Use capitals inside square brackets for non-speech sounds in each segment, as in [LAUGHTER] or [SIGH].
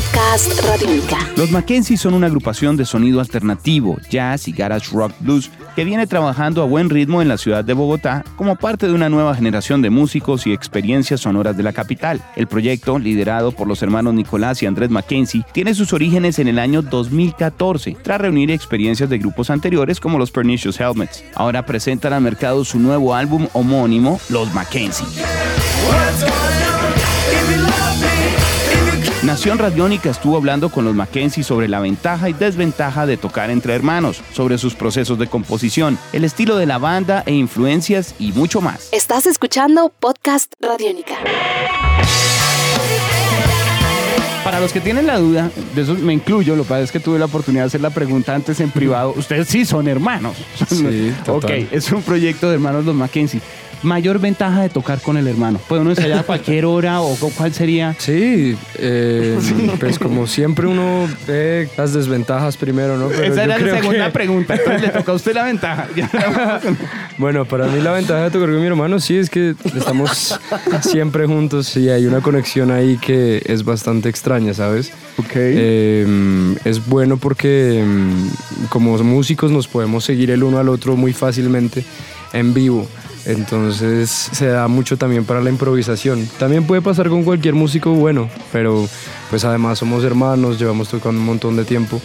Podcast Radiónica. Los Mackenzie son una agrupación de sonido alternativo, jazz y garage rock blues que viene trabajando a buen ritmo en la ciudad de Bogotá como parte de una nueva generación de músicos y experiencias sonoras de la capital. El proyecto, liderado por los hermanos Nicolás y Andrés Mackenzie, tiene sus orígenes en el año 2014, tras reunir experiencias de grupos anteriores como los Pernicious Helmets. Ahora presentan al mercado su nuevo álbum homónimo, Los Mackenzie. Nación Radiónica estuvo hablando con los Mackenzie sobre la ventaja y desventaja de tocar entre hermanos, sobre sus procesos de composición, el estilo de la banda e influencias y mucho más. Estás escuchando Podcast Radiónica. Para los que tienen la duda, de eso me incluyo, lo que pasa es que tuve la oportunidad de hacer la pregunta antes en privado. Ustedes sí son hermanos. Sí, [LAUGHS] ok, es un proyecto de hermanos los Mackenzie. Mayor ventaja de tocar con el hermano. ¿Puede uno ensayar a [LAUGHS] cualquier hora o cuál sería? Sí, eh, [LAUGHS] pues como siempre uno ve las desventajas primero, ¿no? Pero Esa era la segunda que- pregunta. Entonces le [LAUGHS] toca a usted la ventaja. Bueno, para mí la ventaja de tocar con mi hermano sí es que estamos siempre juntos y hay una conexión ahí que es bastante extraña, ¿sabes? ok. Eh, es bueno porque mm, como músicos nos podemos seguir el uno al otro muy fácilmente en vivo. Entonces se da mucho también para la improvisación. También puede pasar con cualquier músico bueno, pero pues además somos hermanos, llevamos tocando un montón de tiempo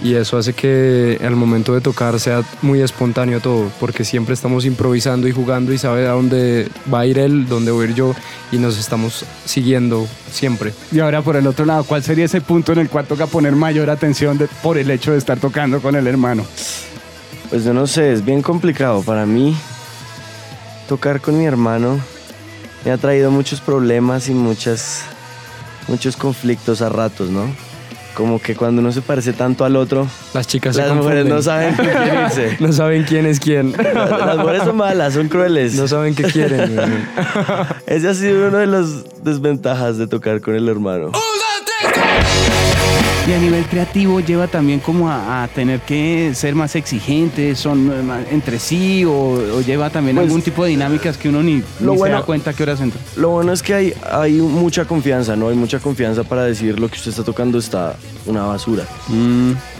y eso hace que al momento de tocar sea muy espontáneo todo, porque siempre estamos improvisando y jugando y sabe a dónde va a ir él, dónde voy a ir yo y nos estamos siguiendo siempre. Y ahora por el otro lado, ¿cuál sería ese punto en el cual toca poner mayor atención de- por el hecho de estar tocando con el hermano? Pues yo no sé, es bien complicado para mí. Tocar con mi hermano me ha traído muchos problemas y muchas, muchos conflictos a ratos, ¿no? Como que cuando uno se parece tanto al otro, Las chicas se las mujeres no saben con quién irse. [LAUGHS] No saben quién es quién. [LAUGHS] Las mujeres son malas, son crueles. No saben qué quieren. [LAUGHS] Ese ha sido uno de las desventajas de tocar con el hermano. Y a nivel creativo lleva también como a, a tener que ser más exigentes, son eh, más entre sí o, o lleva también Pues, algún tipo de dinámicas que uno ni, lo ni se bueno- da cuenta que horas entra. Lo bueno es que hay, hay mucha confianza, ¿no? Hay mucha confianza para decir lo que usted está tocando está una basura.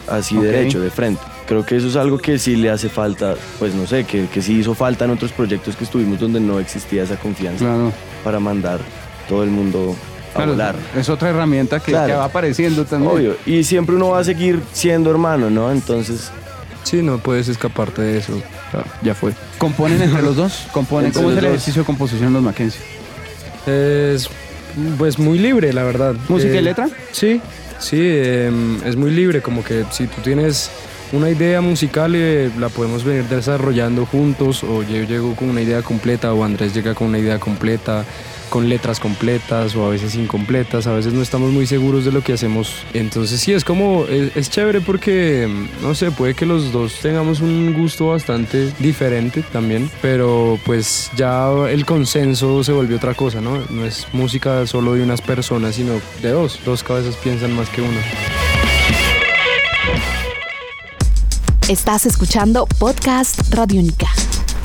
Así Ok. derecho, de frente. Creo que eso es algo que sí le hace falta, pues no sé, que, que sí hizo falta en otros proyectos que estuvimos donde no existía esa confianza Claro. para mandar todo el mundo a Claro, volar. Es otra herramienta que, Claro. que va apareciendo también. Obvio. Y siempre uno va a seguir siendo hermano, ¿no? Entonces, Sí, no puedes escaparte de eso. Ya, ya fue. ¿Componen entre los dos? ¿Componen? ¿Cómo es el dos. ejercicio de composición los Mackenzie? Es pues muy libre, la verdad. ¿Música y Eh, letra? Sí, sí, eh, es muy libre, como que si tú tienes una idea musical eh, la podemos venir desarrollando juntos o yo llego con una idea completa o Andrés llega con una idea completa con letras completas o a veces incompletas, a veces no estamos muy seguros de lo que hacemos. Entonces sí, es como, es, es chévere porque, mm, no sé, puede que los dos tengamos un gusto bastante diferente también, pero pues ya el consenso se volvió otra cosa, ¿no? No es música solo de unas personas, sino de dos. Dos cabezas piensan más que una. Estás escuchando Podcast Radiónica.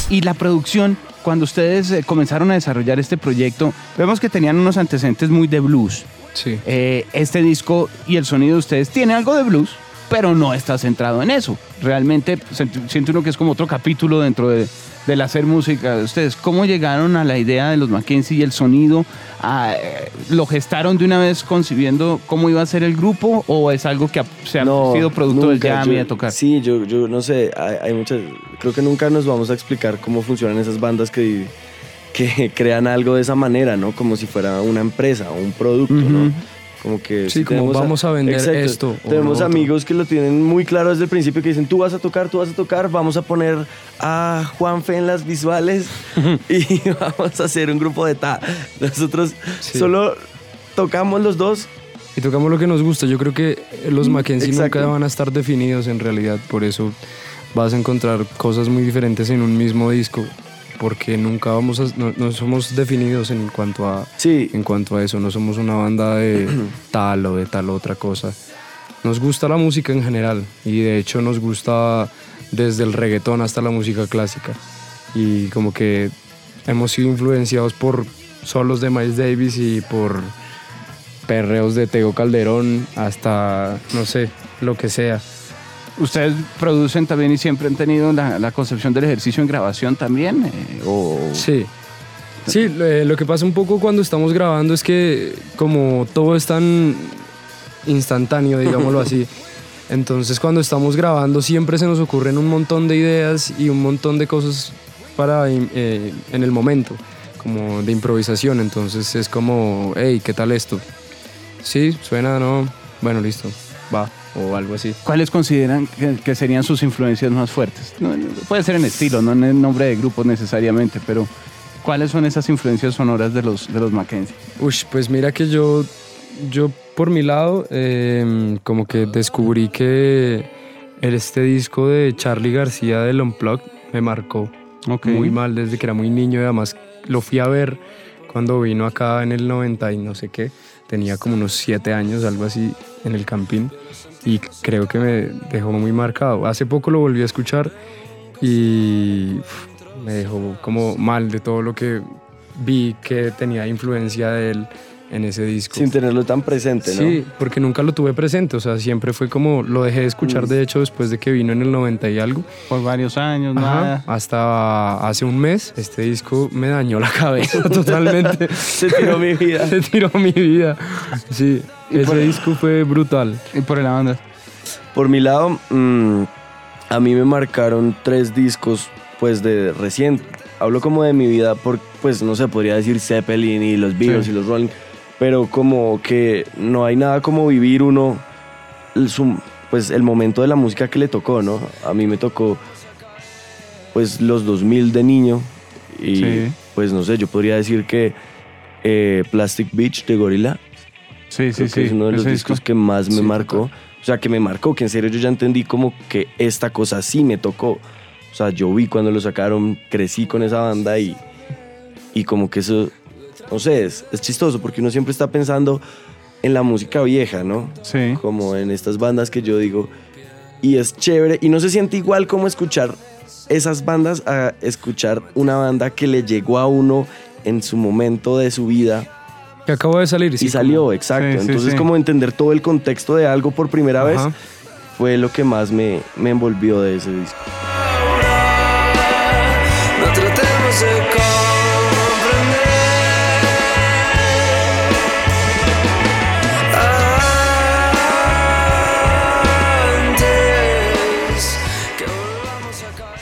Y la producción, cuando ustedes eh, comenzaron a desarrollar este proyecto, vemos que tenían unos antecedentes muy de blues. Sí. Eh, este disco y el sonido de ustedes tiene algo de blues, pero no está centrado en eso. Realmente siente uno que es como otro capítulo dentro de, del hacer música de ustedes. ¿Cómo llegaron a la idea de los Mackenzie y el sonido? Ah, eh, ¿Lo gestaron de una vez concibiendo cómo iba a ser el grupo o es algo que se ha sido producto del jam y de tocar? Sí, yo, yo no sé, hay, hay muchas, creo que nunca nos vamos a explicar cómo funcionan esas bandas que, que [LAUGHS] crean algo de esa manera, ¿no? Como si fuera una empresa o un producto, ¿no? Como que Sí, si como tenemos vamos a vender esto Tenemos amigos que lo tienen muy claro desde el principio que dicen, tú vas a tocar, tú vas a tocar, vamos a poner a Juanfe en las visuales [LAUGHS] y [LAUGHS] vamos a hacer un grupo de ta. Nosotros Sí. solo tocamos los dos Y tocamos lo que nos gusta. Yo creo que los Mackenzie exacto. nunca van a estar definidos en realidad. Por eso vas a encontrar cosas muy diferentes en un mismo disco. Porque nunca vamos a, no, no somos definidos en cuanto a Sí, en cuanto a eso, no somos una banda de [CLEARS THROAT] tal o de tal otra cosa. Nos gusta la música en general y de hecho nos gusta desde el reggaetón hasta la música clásica y como que hemos sido influenciados por solos de Miles Davis y por perreos de Tego Calderón hasta no sé, lo que sea. ¿Ustedes producen también y siempre han tenido la, la concepción del ejercicio en grabación también? eh, o... Sí. Sí, lo, eh, que pasa un poco cuando estamos grabando es que como todo es tan instantáneo, digámoslo [LAUGHS] así, entonces cuando estamos grabando siempre se nos ocurren un montón de ideas y un montón de cosas para eh, en el momento, como de improvisación, entonces es como, hey, ¿qué tal esto? Sí, suena, no, bueno, listo, va, o algo así. ¿Cuáles consideran que, que serían sus influencias más fuertes? No, puede ser en estilo, no en el nombre de grupos necesariamente, pero ¿cuáles son esas influencias sonoras de los, de los Mackenzie? Ush, pues mira que yo, yo por mi lado, eh, como que descubrí que este disco de Charlie García del Unplugged me marcó Ok. muy mal desde que era muy niño y además lo fui a ver cuando vino acá en el 90 y no sé qué. Tenía como unos 7 años, algo así, en el campín y creo que me dejó muy marcado. Hace poco lo volví a escuchar y me dejó como mal de todo lo que vi que tenía influencia de él en ese disco. sin tenerlo tan presente, ¿no? Sí, porque nunca lo tuve presente, o sea, siempre fue como, lo dejé de escuchar de hecho después de que vino en el 90 y algo. Por varios años, Ajá, nada. hasta hace un mes este disco me dañó la [LAUGHS] cabeza totalmente. Se tiró mi vida. Se tiró mi vida. Sí, ese por- disco fue brutal. Y por la banda. Por mi lado, mm, a mí me marcaron tres discos, pues de recién. Hablo como de mi vida, por, pues no sé, podría decir Zeppelin y los Beatles Sí. y los Rolling, pero como que no hay nada como vivir uno, el, su- pues el momento de la música que le tocó, ¿no? A mí me tocó, pues los 2000 de niño y Sí. pues no sé, yo podría decir que eh, Plastic Beach de Gorilla Sí, sí, Creo sí. que es uno de los discos disco. que más me Sí, marcó. O sea, que me marcó, que en serio yo ya entendí como que esta cosa sí me tocó. O sea, yo vi cuando lo sacaron, crecí con esa banda y, y como que eso, no sé, es, es chistoso porque uno siempre está pensando en la música vieja, ¿no? Sí. Como en estas bandas que yo digo, y es chévere, y no se siente igual como escuchar esas bandas a escuchar una banda que le llegó a uno en su momento de su vida Que acabo de salir. sí, y salió, como- exacto. Sí, Entonces, sí. como entender todo el contexto de algo por primera vez fue lo que más me, me envolvió de ese disco. No tratemos de comprender antes que volvamos a caer.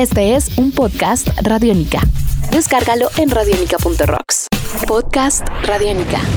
Este es un podcast Radiónica. Descárgalo en radiónica.rocks. Podcast Radiónica.